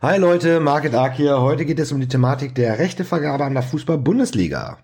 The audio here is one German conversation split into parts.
Hi Leute, Market Ark hier. Heute geht es um die Thematik der Rechtevergabe an der Fußball-Bundesliga.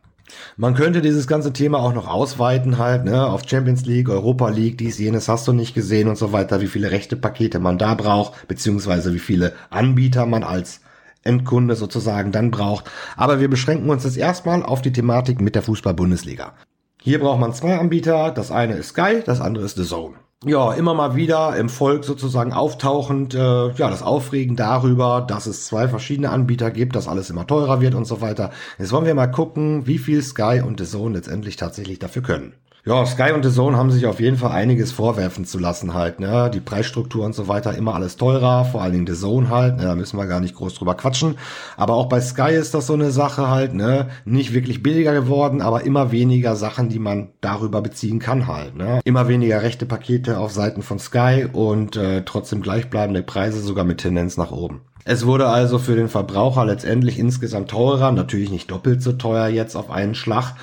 Man könnte dieses ganze Thema auch noch ausweiten halt, ne, auf Champions League, Europa League, dies, jenes hast du nicht gesehen und so weiter, wie viele Rechtepakete man da braucht, beziehungsweise wie viele Anbieter man als Endkunde sozusagen dann braucht. Aber wir beschränken uns jetzt erstmal auf die Thematik mit der Fußball-Bundesliga. Hier braucht man zwei Anbieter, das eine ist Sky, das andere ist The Zone ja, immer mal wieder im Volk sozusagen auftauchend, äh, ja, das Aufregen darüber, dass es zwei verschiedene Anbieter gibt, dass alles immer teurer wird und so weiter. Jetzt wollen wir mal gucken, wie viel Sky und The Zone letztendlich tatsächlich dafür können. Ja, Sky und The Zone haben sich auf jeden Fall einiges vorwerfen zu lassen halt, ne? Die Preisstruktur und so weiter immer alles teurer, vor allen Dingen The Zone halt, ne? da müssen wir gar nicht groß drüber quatschen. Aber auch bei Sky ist das so eine Sache halt, ne? Nicht wirklich billiger geworden, aber immer weniger Sachen, die man darüber beziehen kann halt, ne? Immer weniger rechte Pakete auf Seiten von Sky und äh, trotzdem gleichbleibende Preise, sogar mit Tendenz nach oben. Es wurde also für den Verbraucher letztendlich insgesamt teurer, natürlich nicht doppelt so teuer jetzt auf einen Schlag,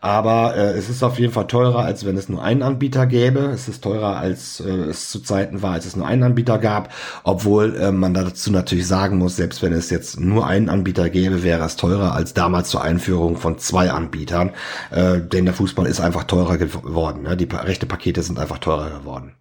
aber äh, es ist auf jeden Fall teurer, als wenn es nur einen Anbieter gäbe. Es ist teurer, als äh, es zu Zeiten war, als es nur einen Anbieter gab. Obwohl äh, man dazu natürlich sagen muss, selbst wenn es jetzt nur einen Anbieter gäbe, wäre es teurer als damals zur Einführung von zwei Anbietern. Äh, denn der Fußball ist einfach teurer geworden. Ne? Die rechte Pakete sind einfach teurer geworden.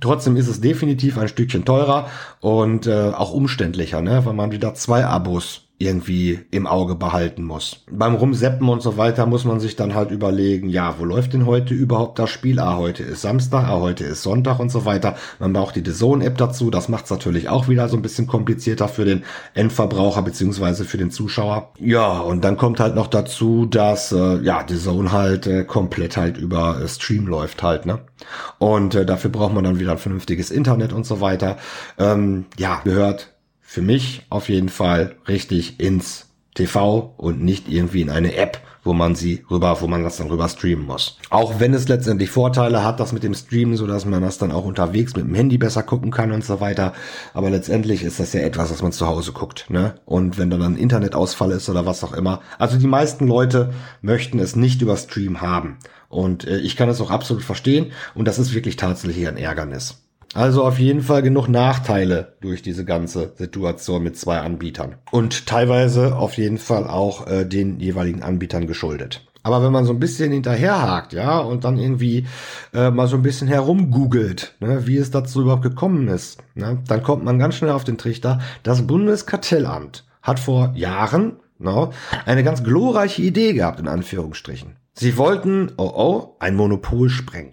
Trotzdem ist es definitiv ein Stückchen teurer und äh, auch umständlicher, ne? weil man wieder zwei Abos irgendwie im Auge behalten muss. Beim Rumseppen und so weiter muss man sich dann halt überlegen, ja, wo läuft denn heute überhaupt das Spiel? Ah, heute ist Samstag, ah, heute ist Sonntag und so weiter. Man braucht die DAZN-App dazu, das macht es natürlich auch wieder so ein bisschen komplizierter für den Endverbraucher beziehungsweise für den Zuschauer. Ja, und dann kommt halt noch dazu, dass äh, ja, DAZN halt äh, komplett halt über äh, Stream läuft halt, ne? Und äh, dafür braucht man dann wieder ein vernünftiges Internet und so weiter. Ähm, ja, gehört für mich auf jeden Fall richtig ins TV und nicht irgendwie in eine App, wo man sie rüber, wo man das dann rüber streamen muss. Auch wenn es letztendlich Vorteile hat, das mit dem Streamen, so dass man das dann auch unterwegs mit dem Handy besser gucken kann und so weiter. Aber letztendlich ist das ja etwas, was man zu Hause guckt, ne? Und wenn dann ein Internetausfall ist oder was auch immer. Also die meisten Leute möchten es nicht über Stream haben. Und äh, ich kann es auch absolut verstehen. Und das ist wirklich tatsächlich ein Ärgernis. Also auf jeden Fall genug Nachteile durch diese ganze Situation mit zwei Anbietern. Und teilweise auf jeden Fall auch äh, den jeweiligen Anbietern geschuldet. Aber wenn man so ein bisschen hinterherhakt, ja, und dann irgendwie äh, mal so ein bisschen herumgoogelt, ne, wie es dazu überhaupt gekommen ist, ne, dann kommt man ganz schnell auf den Trichter. Das Bundeskartellamt hat vor Jahren no, ne, eine ganz glorreiche Idee gehabt, in Anführungsstrichen. Sie wollten, oh oh, ein Monopol sprengen.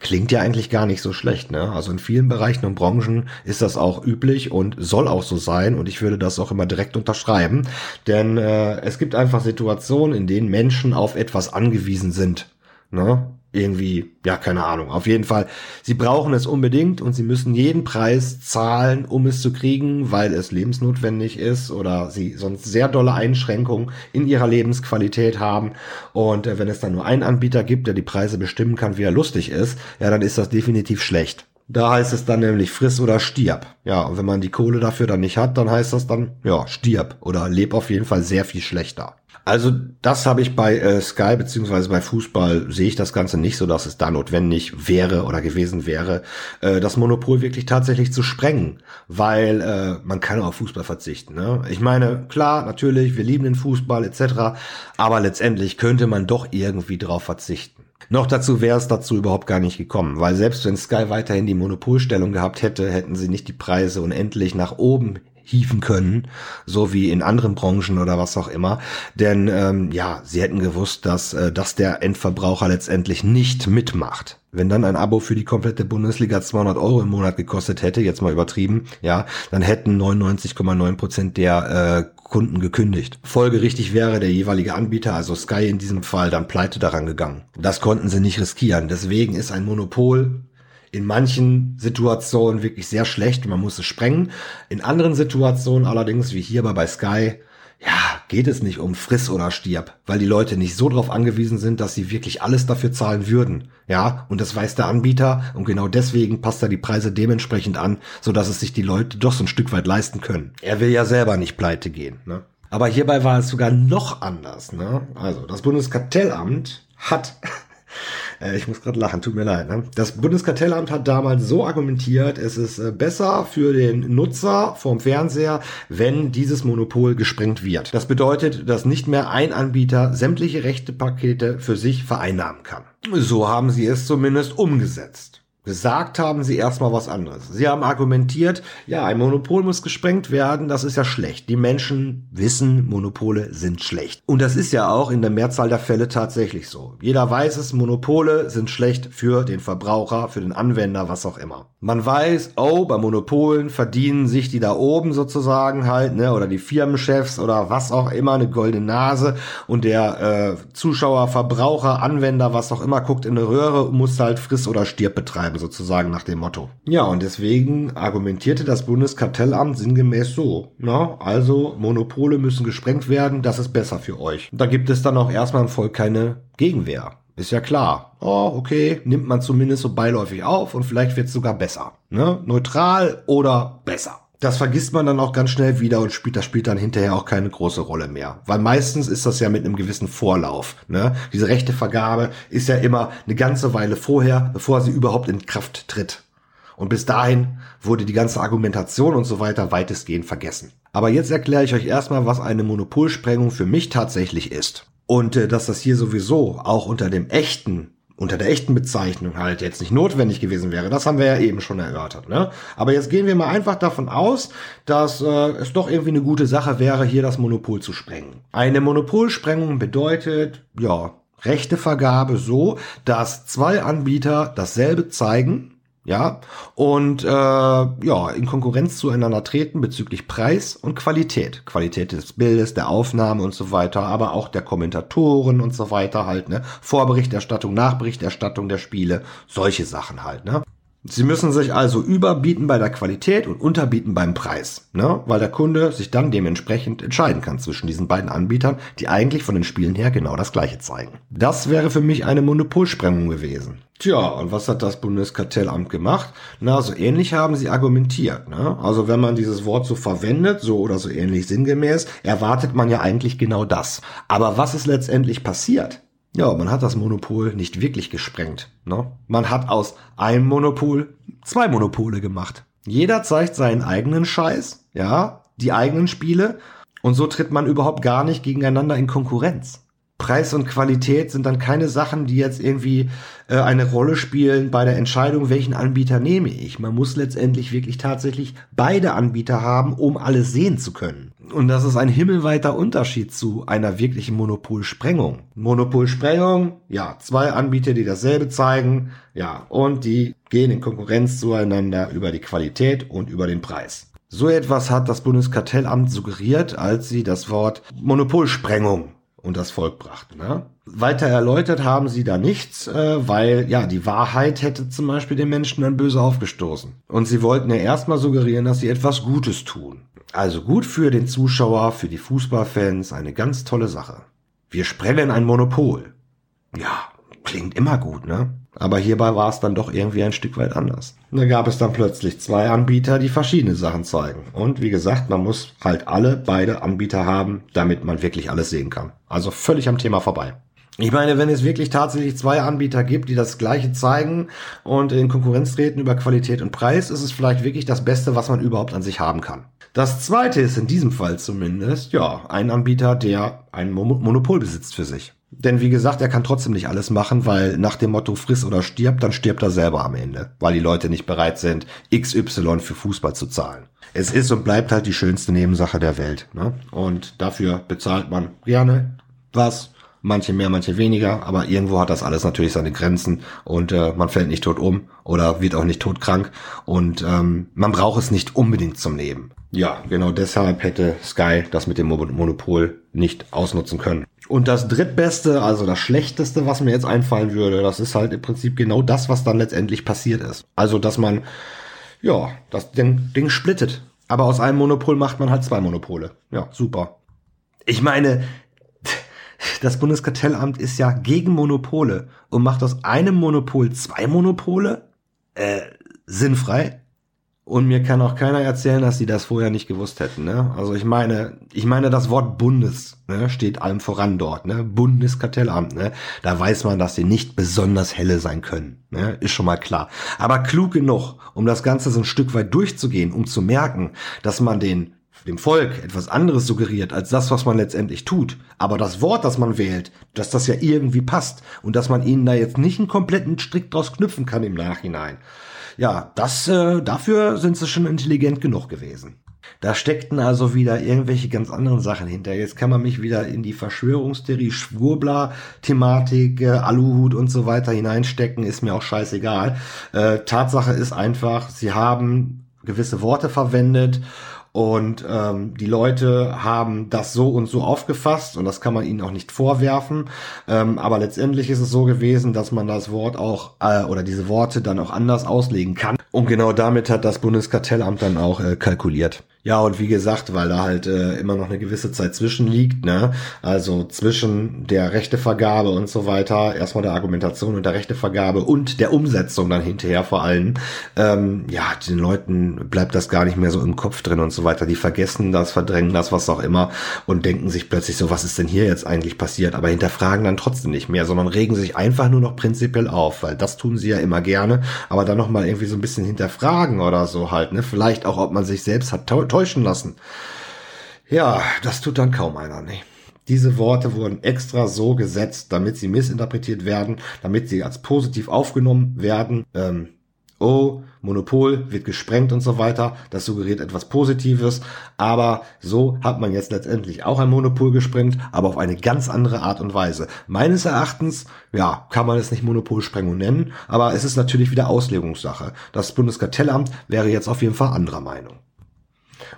Klingt ja eigentlich gar nicht so schlecht, ne? Also in vielen Bereichen und Branchen ist das auch üblich und soll auch so sein und ich würde das auch immer direkt unterschreiben, denn äh, es gibt einfach Situationen, in denen Menschen auf etwas angewiesen sind, ne? Irgendwie, ja, keine Ahnung. Auf jeden Fall, sie brauchen es unbedingt und sie müssen jeden Preis zahlen, um es zu kriegen, weil es lebensnotwendig ist oder sie sonst sehr dolle Einschränkungen in ihrer Lebensqualität haben. Und äh, wenn es dann nur einen Anbieter gibt, der die Preise bestimmen kann, wie er lustig ist, ja, dann ist das definitiv schlecht. Da heißt es dann nämlich friss oder stirb. Ja, und wenn man die Kohle dafür dann nicht hat, dann heißt das dann, ja, stirb oder leb auf jeden Fall sehr viel schlechter. Also das habe ich bei äh, Sky beziehungsweise bei Fußball sehe ich das Ganze nicht so, dass es da notwendig wäre oder gewesen wäre, äh, das Monopol wirklich tatsächlich zu sprengen, weil äh, man kann auf Fußball verzichten. Ne? Ich meine, klar, natürlich, wir lieben den Fußball etc., aber letztendlich könnte man doch irgendwie drauf verzichten. Noch dazu wäre es dazu überhaupt gar nicht gekommen, weil selbst wenn Sky weiterhin die Monopolstellung gehabt hätte, hätten sie nicht die Preise unendlich nach oben hieven können, so wie in anderen Branchen oder was auch immer. Denn ähm, ja, sie hätten gewusst, dass, äh, dass der Endverbraucher letztendlich nicht mitmacht. Wenn dann ein Abo für die komplette Bundesliga 200 Euro im Monat gekostet hätte, jetzt mal übertrieben, ja, dann hätten 99,9 Prozent der äh, Kunden gekündigt. Folgerichtig wäre der jeweilige Anbieter, also Sky in diesem Fall, dann pleite daran gegangen. Das konnten sie nicht riskieren. Deswegen ist ein Monopol in manchen Situationen wirklich sehr schlecht man muss es sprengen. In anderen Situationen allerdings, wie hier bei Sky, ja, geht es nicht um friss oder stirb, weil die Leute nicht so drauf angewiesen sind, dass sie wirklich alles dafür zahlen würden. Ja, und das weiß der Anbieter und genau deswegen passt er die Preise dementsprechend an, so dass es sich die Leute doch so ein Stück weit leisten können. Er will ja selber nicht pleite gehen, ne? Aber hierbei war es sogar noch anders, ne? Also, das Bundeskartellamt hat Äh, ich muss gerade lachen, tut mir leid. Ne? Das Bundeskartellamt hat damals so argumentiert, es ist äh, besser für den Nutzer vom Fernseher, wenn dieses Monopol gesprengt wird. Das bedeutet, dass nicht mehr ein Anbieter sämtliche Rechtepakete für sich vereinnahmen kann. So haben sie es zumindest umgesetzt. Gesagt haben sie erstmal was anderes. Sie haben argumentiert, ja, ein Monopol muss gesprengt werden, das ist ja schlecht. Die Menschen wissen, Monopole sind schlecht. Und das ist ja auch in der Mehrzahl der Fälle tatsächlich so. Jeder weiß es, Monopole sind schlecht für den Verbraucher, für den Anwender, was auch immer. Man weiß, oh, bei Monopolen verdienen sich die da oben sozusagen halt, ne, oder die Firmenchefs oder was auch immer, eine goldene Nase und der äh, Zuschauer, Verbraucher, Anwender, was auch immer, guckt in eine Röhre und muss halt friss oder stirb betreiben sozusagen nach dem Motto. Ja, und deswegen argumentierte das Bundeskartellamt sinngemäß so. Na, also Monopole müssen gesprengt werden, das ist besser für euch. Da gibt es dann auch erstmal im Volk keine Gegenwehr. Ist ja klar. Oh, okay, nimmt man zumindest so beiläufig auf und vielleicht wird es sogar besser. Ne? Neutral oder besser. Das vergisst man dann auch ganz schnell wieder und spielt das spielt dann hinterher auch keine große Rolle mehr. Weil meistens ist das ja mit einem gewissen Vorlauf. Ne? Diese Rechtevergabe ist ja immer eine ganze Weile vorher, bevor sie überhaupt in Kraft tritt. Und bis dahin wurde die ganze Argumentation und so weiter weitestgehend vergessen. Aber jetzt erkläre ich euch erstmal, was eine Monopolsprengung für mich tatsächlich ist. Und äh, dass das hier sowieso auch unter dem echten unter der echten Bezeichnung halt jetzt nicht notwendig gewesen wäre. Das haben wir ja eben schon erörtert. Ne? Aber jetzt gehen wir mal einfach davon aus, dass äh, es doch irgendwie eine gute Sache wäre, hier das Monopol zu sprengen. Eine Monopolsprengung bedeutet, ja, Rechtevergabe so, dass zwei Anbieter dasselbe zeigen ja, und äh, ja, in Konkurrenz zueinander treten bezüglich Preis und Qualität. Qualität des Bildes, der Aufnahme und so weiter, aber auch der Kommentatoren und so weiter halt, ne? Vorberichterstattung, Nachberichterstattung der Spiele, solche Sachen halt, ne? Sie müssen sich also überbieten bei der Qualität und unterbieten beim Preis, ne? weil der Kunde sich dann dementsprechend entscheiden kann zwischen diesen beiden Anbietern, die eigentlich von den Spielen her genau das gleiche zeigen. Das wäre für mich eine Monopolsprengung gewesen. Tja, und was hat das Bundeskartellamt gemacht? Na, so ähnlich haben sie argumentiert. Ne? Also wenn man dieses Wort so verwendet, so oder so ähnlich sinngemäß, erwartet man ja eigentlich genau das. Aber was ist letztendlich passiert? Ja, man hat das Monopol nicht wirklich gesprengt. Ne? Man hat aus einem Monopol zwei Monopole gemacht. Jeder zeigt seinen eigenen Scheiß, ja, die eigenen Spiele, und so tritt man überhaupt gar nicht gegeneinander in Konkurrenz. Preis und Qualität sind dann keine Sachen, die jetzt irgendwie äh, eine Rolle spielen bei der Entscheidung, welchen Anbieter nehme ich. Man muss letztendlich wirklich tatsächlich beide Anbieter haben, um alles sehen zu können. Und das ist ein himmelweiter Unterschied zu einer wirklichen Monopolsprengung. Monopolsprengung, ja, zwei Anbieter, die dasselbe zeigen, ja, und die gehen in Konkurrenz zueinander über die Qualität und über den Preis. So etwas hat das Bundeskartellamt suggeriert, als sie das Wort Monopolsprengung und das Volk brachten. Ne? Weiter erläutert haben sie da nichts, äh, weil ja die Wahrheit hätte zum Beispiel den Menschen dann böse aufgestoßen. Und sie wollten ja erstmal suggerieren, dass sie etwas Gutes tun. Also gut für den Zuschauer, für die Fußballfans, eine ganz tolle Sache. Wir sprengen ein Monopol. Ja, klingt immer gut, ne? Aber hierbei war es dann doch irgendwie ein Stück weit anders. Da gab es dann plötzlich zwei Anbieter, die verschiedene Sachen zeigen. Und wie gesagt, man muss halt alle beide Anbieter haben, damit man wirklich alles sehen kann. Also völlig am Thema vorbei. Ich meine, wenn es wirklich tatsächlich zwei Anbieter gibt, die das gleiche zeigen und in Konkurrenz treten über Qualität und Preis, ist es vielleicht wirklich das Beste, was man überhaupt an sich haben kann. Das zweite ist in diesem Fall zumindest, ja, ein Anbieter, der ein Monopol besitzt für sich. Denn wie gesagt, er kann trotzdem nicht alles machen, weil nach dem Motto friss oder stirb, dann stirbt er selber am Ende, weil die Leute nicht bereit sind, XY für Fußball zu zahlen. Es ist und bleibt halt die schönste Nebensache der Welt. Ne? Und dafür bezahlt man gerne was, manche mehr, manche weniger, aber irgendwo hat das alles natürlich seine Grenzen und äh, man fällt nicht tot um oder wird auch nicht todkrank und ähm, man braucht es nicht unbedingt zum Leben. Ja, genau deshalb hätte Sky das mit dem Monopol nicht ausnutzen können. Und das drittbeste, also das schlechteste, was mir jetzt einfallen würde, das ist halt im Prinzip genau das, was dann letztendlich passiert ist. Also, dass man, ja, das Ding, Ding splittet. Aber aus einem Monopol macht man halt zwei Monopole. Ja, super. Ich meine, das Bundeskartellamt ist ja gegen Monopole und macht aus einem Monopol zwei Monopole? Äh, sinnfrei? Und mir kann auch keiner erzählen, dass sie das vorher nicht gewusst hätten. Ne? Also ich meine, ich meine, das Wort Bundes ne, steht allem voran dort. Ne? Bundeskartellamt. Ne? Da weiß man, dass sie nicht besonders helle sein können. Ne? Ist schon mal klar. Aber klug genug, um das Ganze so ein Stück weit durchzugehen, um zu merken, dass man den dem Volk etwas anderes suggeriert als das, was man letztendlich tut. Aber das Wort, das man wählt, dass das ja irgendwie passt und dass man ihnen da jetzt nicht einen kompletten Strick draus knüpfen kann im Nachhinein. Ja, das, äh, dafür sind sie schon intelligent genug gewesen. Da steckten also wieder irgendwelche ganz anderen Sachen hinter. Jetzt kann man mich wieder in die Verschwörungstheorie, Schwurbler-Thematik, äh, Aluhut und so weiter hineinstecken, ist mir auch scheißegal. Äh, Tatsache ist einfach, sie haben gewisse Worte verwendet und ähm, die Leute haben das so und so aufgefasst und das kann man ihnen auch nicht vorwerfen. Ähm, aber letztendlich ist es so gewesen, dass man das Wort auch äh, oder diese Worte dann auch anders auslegen kann. Und genau damit hat das Bundeskartellamt dann auch äh, kalkuliert. Ja, und wie gesagt, weil da halt äh, immer noch eine gewisse Zeit zwischen liegt, ne? Also zwischen der Rechtevergabe und so weiter, erstmal der Argumentation und der Rechtevergabe und der Umsetzung dann hinterher vor allem. Ähm, ja, den Leuten bleibt das gar nicht mehr so im Kopf drin und so weiter. Die vergessen das, verdrängen das, was auch immer und denken sich plötzlich so, was ist denn hier jetzt eigentlich passiert? Aber hinterfragen dann trotzdem nicht mehr, sondern regen sich einfach nur noch prinzipiell auf, weil das tun sie ja immer gerne, aber dann nochmal irgendwie so ein bisschen hinterfragen oder so halt, ne? Vielleicht auch, ob man sich selbst hat täuschen lassen. Ja, das tut dann kaum einer, ne? Diese Worte wurden extra so gesetzt, damit sie missinterpretiert werden, damit sie als positiv aufgenommen werden. Ähm, oh, Monopol wird gesprengt und so weiter. Das suggeriert etwas Positives. Aber so hat man jetzt letztendlich auch ein Monopol gesprengt, aber auf eine ganz andere Art und Weise. Meines Erachtens, ja, kann man es nicht Monopolsprengung nennen, aber es ist natürlich wieder Auslegungssache. Das Bundeskartellamt wäre jetzt auf jeden Fall anderer Meinung.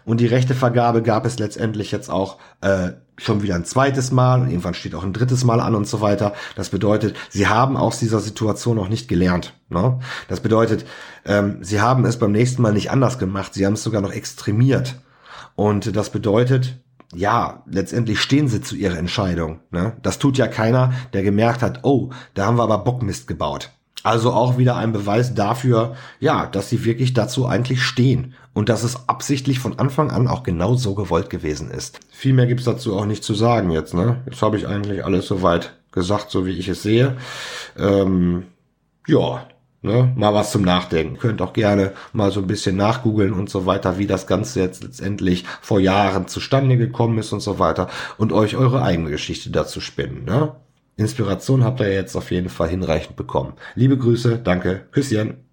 Und die Rechtevergabe gab es letztendlich jetzt auch äh, schon wieder ein zweites Mal und irgendwann steht auch ein drittes Mal an und so weiter. Das bedeutet, sie haben aus dieser Situation noch nicht gelernt. Ne? Das bedeutet, ähm, sie haben es beim nächsten Mal nicht anders gemacht, sie haben es sogar noch extremiert. Und das bedeutet, ja, letztendlich stehen sie zu ihrer Entscheidung. Ne? Das tut ja keiner, der gemerkt hat, oh, da haben wir aber Bockmist gebaut. Also auch wieder ein Beweis dafür, ja, dass sie wirklich dazu eigentlich stehen und dass es absichtlich von Anfang an auch genau so gewollt gewesen ist. Viel mehr gibt's dazu auch nicht zu sagen jetzt, ne? Jetzt habe ich eigentlich alles soweit gesagt, so wie ich es sehe. Ähm, ja, ne, mal was zum Nachdenken. Ihr könnt auch gerne mal so ein bisschen nachgoogeln und so weiter, wie das Ganze jetzt letztendlich vor Jahren zustande gekommen ist und so weiter und euch eure eigene Geschichte dazu spinnen, ne? Inspiration habt ihr jetzt auf jeden Fall hinreichend bekommen. Liebe Grüße, danke, Küsschen.